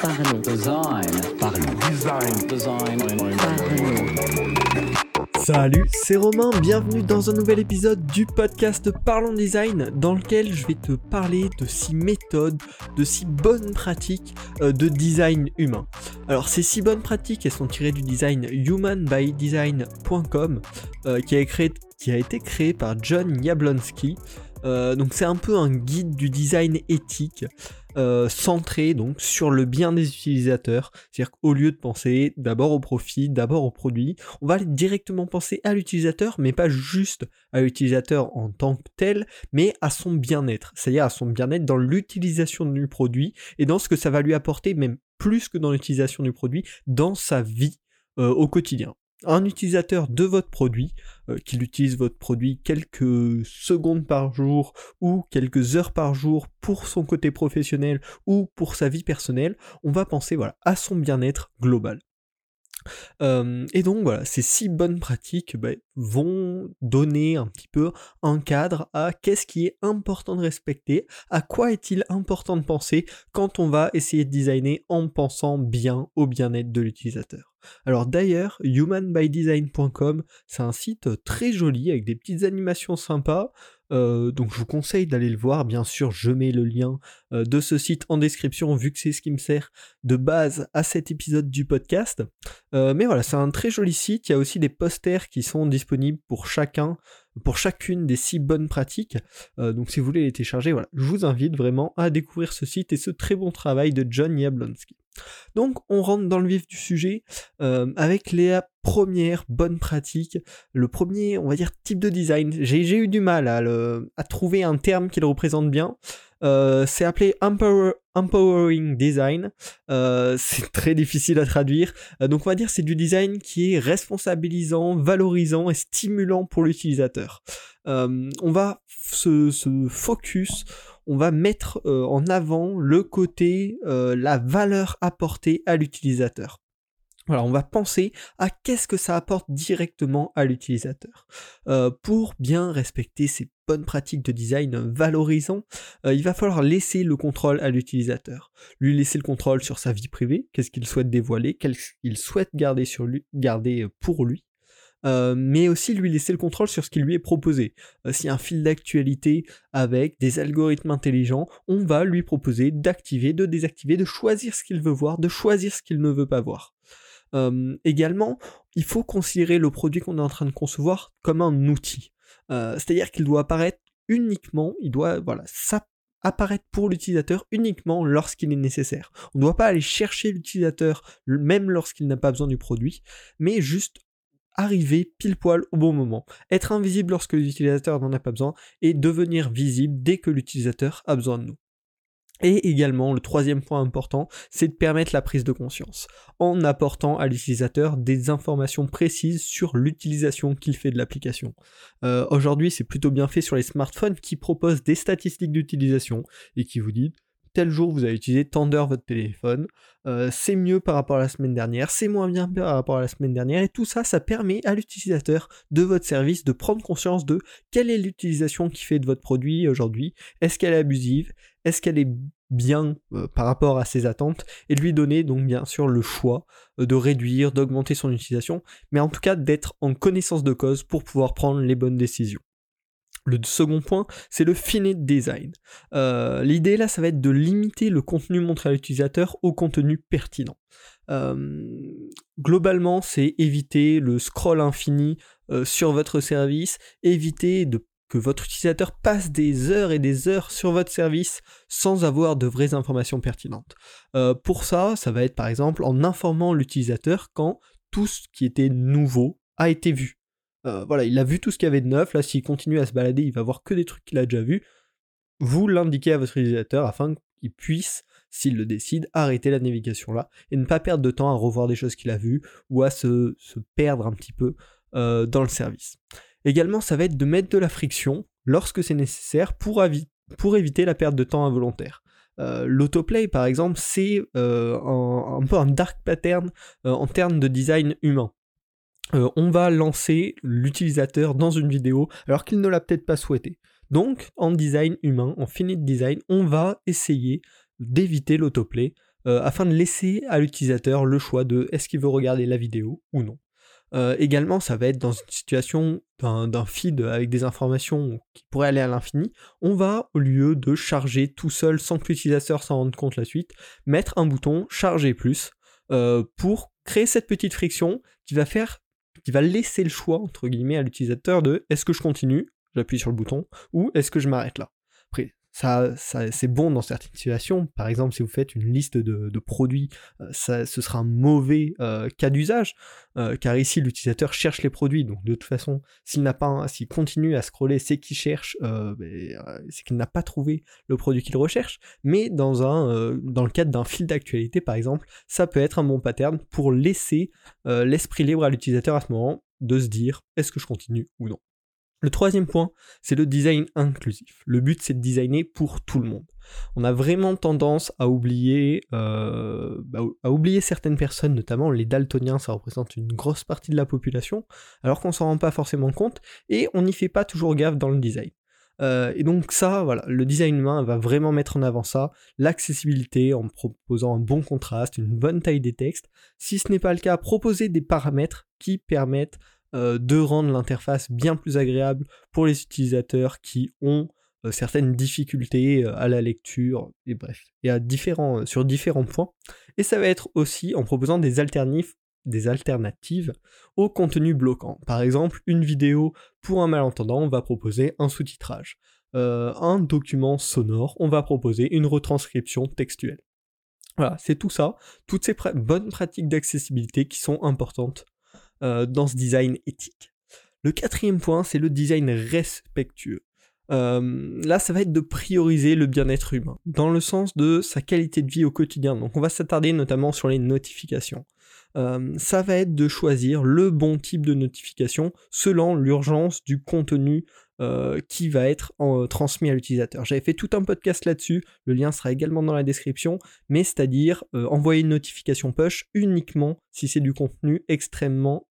Parlons. Design. Parlons. Design. Design. Parlons. Salut, c'est Romain, bienvenue dans un nouvel épisode du podcast Parlons Design dans lequel je vais te parler de six méthodes, de six bonnes pratiques euh, de design humain. Alors ces six bonnes pratiques, elles sont tirées du design humanbydesign.com euh, qui, a créé- qui a été créé par John Jablonski. Euh, donc c'est un peu un guide du design éthique euh, centré donc sur le bien des utilisateurs. C'est-à-dire qu'au lieu de penser d'abord au profit, d'abord au produit, on va directement penser à l'utilisateur, mais pas juste à l'utilisateur en tant que tel, mais à son bien-être. C'est-à-dire à son bien-être dans l'utilisation du produit et dans ce que ça va lui apporter, même plus que dans l'utilisation du produit, dans sa vie euh, au quotidien. Un utilisateur de votre produit, euh, qu'il utilise votre produit quelques secondes par jour ou quelques heures par jour pour son côté professionnel ou pour sa vie personnelle, on va penser voilà, à son bien-être global. Et donc voilà, ces six bonnes pratiques bah, vont donner un petit peu un cadre à qu'est-ce qui est important de respecter, à quoi est-il important de penser quand on va essayer de designer en pensant bien au bien-être de l'utilisateur. Alors d'ailleurs, humanbydesign.com, c'est un site très joli avec des petites animations sympas. euh, donc je vous conseille d'aller le voir. Bien sûr, je mets le lien euh, de ce site en description vu que c'est ce qui me sert de base à cet épisode du podcast. Euh, mais voilà, c'est un très joli site. Il y a aussi des posters qui sont disponibles pour chacun, pour chacune des six bonnes pratiques. Donc si vous voulez les télécharger, voilà, je vous invite vraiment à découvrir ce site et ce très bon travail de John Jablonski. Donc on rentre dans le vif du sujet euh, avec les premières bonnes pratiques, le premier, on va dire, type de design. J'ai eu du mal à, trouver un terme qui le représente bien. Euh, c'est appelé empower- empowering design. Euh, c'est très difficile à traduire. Donc on va dire c'est du design qui est responsabilisant, valorisant et stimulant pour l'utilisateur. On va se focus, on va mettre euh, en avant le côté, euh, la valeur apportée à l'utilisateur. Voilà, on va penser à qu'est-ce que ça apporte directement à l'utilisateur. Euh, pour bien respecter ces bonnes pratiques de design valorisant, il va falloir laisser le contrôle à l'utilisateur. Lui laisser le contrôle sur sa vie privée, qu'est-ce qu'il souhaite dévoiler, qu'est-ce qu'il souhaite garder, sur lui, garder pour lui. Euh, mais aussi lui laisser le contrôle sur ce qui lui est proposé. Euh, un fil d'actualité avec des algorithmes intelligents, on va lui proposer d'activer, de désactiver, de choisir ce qu'il veut voir, de choisir ce qu'il ne veut pas voir. Euh, également, il faut considérer le produit qu'on est en train de concevoir comme un outil. Euh, C'est-à-dire qu'il doit apparaître uniquement, il doit voilà, ça apparaître pour l'utilisateur uniquement lorsqu'il est nécessaire. On ne doit pas aller chercher l'utilisateur même lorsqu'il n'a pas besoin du produit, mais juste arriver pile poil au bon moment, être invisible lorsque l'utilisateur n'en a pas besoin et devenir visible dès que l'utilisateur a besoin de nous. Et également, le troisième point important, c'est de permettre la prise de conscience, en apportant à l'utilisateur des informations précises sur l'utilisation qu'il fait de l'application. Euh, Aujourd'hui, c'est plutôt bien fait sur les smartphones qui proposent des statistiques d'utilisation et qui vous disent jour vous avez utilisé tant votre téléphone, euh, c'est mieux par rapport à la semaine dernière, c'est moins bien par rapport à la semaine dernière, et tout ça, ça permet à l'utilisateur de votre service de prendre conscience de quelle est l'utilisation qu'il fait de votre produit aujourd'hui, est-ce qu'elle est abusive, est-ce qu'elle est bien euh, par rapport à ses attentes, et lui donner donc bien sûr le choix euh, de réduire, d'augmenter son utilisation, mais en tout cas d'être en connaissance de cause pour pouvoir prendre les bonnes décisions. Le second point, c'est le finite design. Euh, L'idée là, ça va être de limiter le contenu montré à l'utilisateur au contenu pertinent. Euh, globalement, c'est éviter le scroll infini euh, sur votre service, éviter que votre utilisateur passe des heures et des heures sur votre service sans avoir de vraies informations pertinentes. Pour ça, ça va être par exemple en informant l'utilisateur quand tout ce qui était nouveau a été vu. Euh, voilà, il a vu tout ce qu'il y avait de neuf, là s'il continue à se balader, il va voir que des trucs qu'il a déjà vus. Vous l'indiquez à votre utilisateur afin qu'il puisse, s'il le décide, arrêter la navigation là et ne pas perdre de temps à revoir des choses qu'il a vues ou à se, perdre un petit peu euh, dans le service. Également, ça va être de mettre de la friction lorsque c'est nécessaire pour, éviter la perte de temps involontaire. Euh, L'autoplay, par exemple, c'est un, peu un dark pattern en termes de design humain. Euh, on va lancer l'utilisateur dans une vidéo alors qu'il ne l'a peut-être pas souhaité. Donc, en design humain, en finite design, on va essayer d'éviter l'autoplay euh, afin de laisser à l'utilisateur le choix de est-ce qu'il veut regarder la vidéo ou non. Euh, également, ça va être dans une situation d'un feed avec des informations qui pourraient aller à l'infini. On va, au lieu de charger tout seul sans que l'utilisateur s'en rende compte la suite, mettre un bouton charger plus pour créer cette petite friction qui va faire, qui va laisser le choix entre guillemets à l'utilisateur de est-ce que je continue, j'appuie sur le bouton, ou est-ce que je m'arrête là? Ça, c'est bon dans certaines situations. Par exemple, si vous faites une liste de, produits, euh, ça, ce sera un mauvais euh, cas d'usage, euh, car ici l'utilisateur cherche les produits. Donc de toute façon, s'il n'a pas, s'il continue à scroller, c'est qu'il cherche, ben, c'est qu'il n'a pas trouvé le produit qu'il recherche. Mais dans un, dans le cadre d'un fil d'actualité, par exemple, ça peut être un bon pattern pour laisser l'esprit libre à l'utilisateur à ce moment de se dire est-ce que je continue ou non? Le troisième point, c'est le design inclusif. Le but, c'est de designer pour tout le monde. On a vraiment tendance à oublier, euh, bah, certaines personnes, notamment les daltoniens, ça représente une grosse partie de la population, alors qu'on s'en rend pas forcément compte, et on n'y fait pas toujours gaffe dans le design. Euh, et donc ça, voilà, le design humain va vraiment mettre en avant ça, l'accessibilité en proposant un bon contraste, une bonne taille des textes. Si ce n'est pas le cas, proposer des paramètres qui permettent euh, de rendre l'interface bien plus agréable pour les utilisateurs qui ont euh, certaines difficultés euh, à la lecture, et bref, et à différents, sur différents points. Et ça va être aussi en proposant des alternatives, des alternatives au contenu bloquant. Par exemple, une vidéo pour un malentendant, on va proposer un sous-titrage. un document sonore, on va proposer une retranscription textuelle. Voilà, c'est tout ça, toutes ces bonnes pratiques d'accessibilité qui sont importantes euh, dans ce design éthique. Le quatrième point, c'est le design respectueux. Euh, là, ça va être de prioriser le bien-être humain, dans le sens de sa qualité de vie au quotidien. Donc on va s'attarder notamment sur les notifications. Euh, ça va être de choisir le bon type de notification selon l'urgence du contenu euh, qui va être euh, transmis à l'utilisateur. J'avais fait tout un podcast là-dessus, le lien sera également dans la description, mais c'est-à-dire euh, envoyer une notification push uniquement si c'est du contenu extrêmement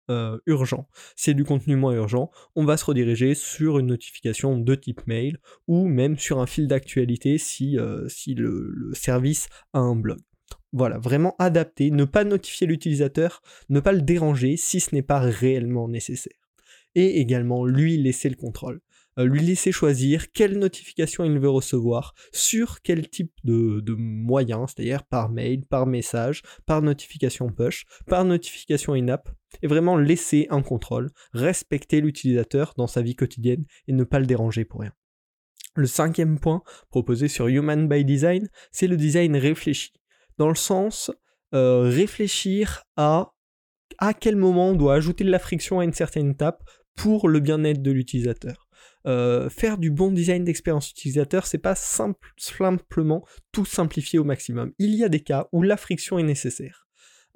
urgent. Si c'est du contenu moins urgent, on va se rediriger sur une notification de type mail ou même sur un fil d'actualité si, si le, le service a un blog. Voilà, vraiment adapter, ne pas notifier l'utilisateur, ne pas le déranger si ce n'est pas réellement nécessaire. Et également lui laisser le contrôle. Euh, lui laisser choisir quelle notification il veut recevoir, sur quel type de, moyens, c'est-à-dire par mail, par message, par notification push, par notification in-app, et vraiment laisser un contrôle, respecter l'utilisateur dans sa vie quotidienne et ne pas le déranger pour rien. Le cinquième point proposé sur Human by Design, c'est le design réfléchi, dans le sens euh, réfléchir à à quel moment on doit ajouter de la friction à une certaine étape pour le bien-être de l'utilisateur. Euh, faire du bon design d'expérience utilisateur, c'est pas simple, simplement tout simplifier au maximum. Il y a des cas où la friction est nécessaire.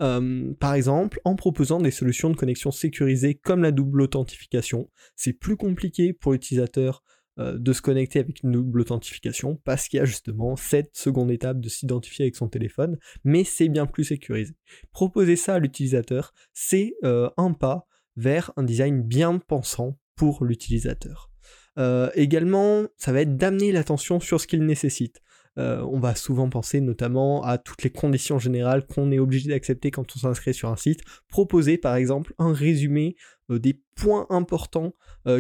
Euh, par exemple, en proposant des solutions de connexion sécurisées comme la double authentification, c'est plus compliqué pour l'utilisateur euh, de se connecter avec une double authentification parce qu'il y a justement cette seconde étape de s'identifier avec son téléphone, mais c'est bien plus sécurisé. Proposer ça à l'utilisateur, c'est un pas vers un design bien pensant pour l'utilisateur. Euh, également, ça va être d'amener l'attention sur ce qu'il nécessite. Euh, on va souvent penser notamment à toutes les conditions générales qu'on est obligé d'accepter quand on s'inscrit sur un site. Proposer par exemple un résumé euh, des points importants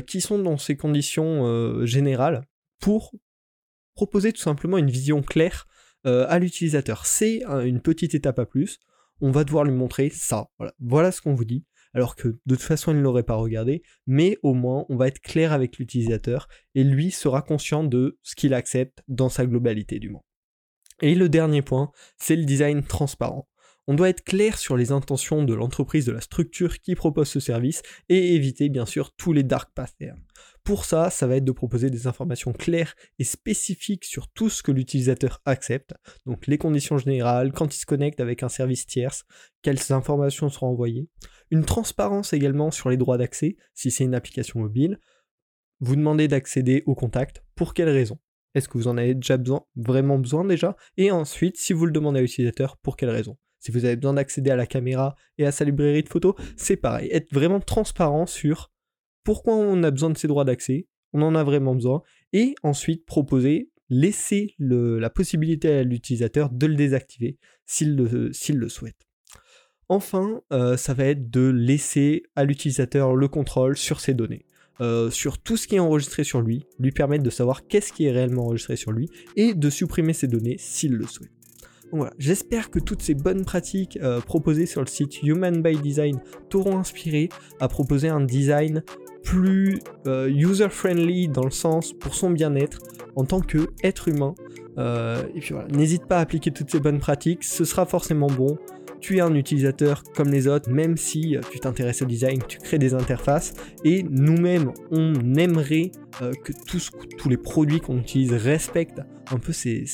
qui sont dans ces conditions générales pour proposer tout simplement une vision claire à l'utilisateur. C'est une petite étape à plus. On va devoir lui montrer ça. voilà ce qu'on vous dit alors que de toute façon il ne l'aurait pas regardé, mais au moins on va être clair avec l'utilisateur et lui sera conscient de ce qu'il accepte dans sa globalité du moins. Et le dernier point, c'est le design transparent. On doit être clair sur les intentions de l'entreprise, de la structure qui propose ce service et éviter bien sûr tous les dark patterns. Pour ça, ça va être de proposer des informations claires et spécifiques sur tout ce que l'utilisateur accepte, donc les conditions générales, quand il se connecte avec un service tierce, quelles informations seront envoyées, une transparence également sur les droits d'accès, si c'est une application mobile, vous demandez d'accéder au contact, pour quelles raisons Est-ce que vous en avez déjà besoin, vraiment besoin déjà? Et ensuite, si vous le demandez à l'utilisateur, pour quelles raisons Si vous avez besoin d'accéder à la caméra et à sa librairie de photos, c'est pareil. Être vraiment transparent sur pourquoi on a besoin de ces droits d'accès, on en a vraiment besoin, et ensuite proposer laisser la possibilité à l'utilisateur de le désactiver s'il le, le, souhaite. Enfin, euh, ça va être de laisser à l'utilisateur le contrôle sur ses données. Euh, sur tout ce qui est enregistré sur lui, lui permettre de savoir qu'est-ce qui est réellement enregistré sur lui et de supprimer ses données s'il le souhaite. voilà, j'espère que toutes ces bonnes pratiques euh, proposées sur le site Human by Design t'auront inspiré à proposer un design plus user-friendly dans le sens pour son bien-être en tant qu'être humain. et puis voilà, n'hésite pas à appliquer toutes ces bonnes pratiques, ce sera forcément bon tu es un utilisateur comme les autres, même si euh, tu t'intéresses au design, tu crées des interfaces, et nous-mêmes, on aimerait euh, que tous, tous les produits qu'on utilise respectent un peu ces,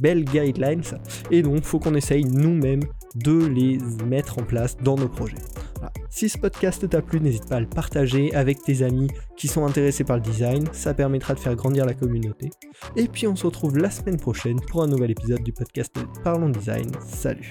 belles guidelines, et donc il faut qu'on essaye nous-mêmes de les mettre en place dans nos projets. Si ce podcast t'a plu, n'hésite pas à le partager avec tes amis qui sont intéressés par le design, ça permettra de faire grandir la communauté. Et puis on se retrouve la semaine prochaine pour un nouvel épisode du podcast Parlons Design. Salut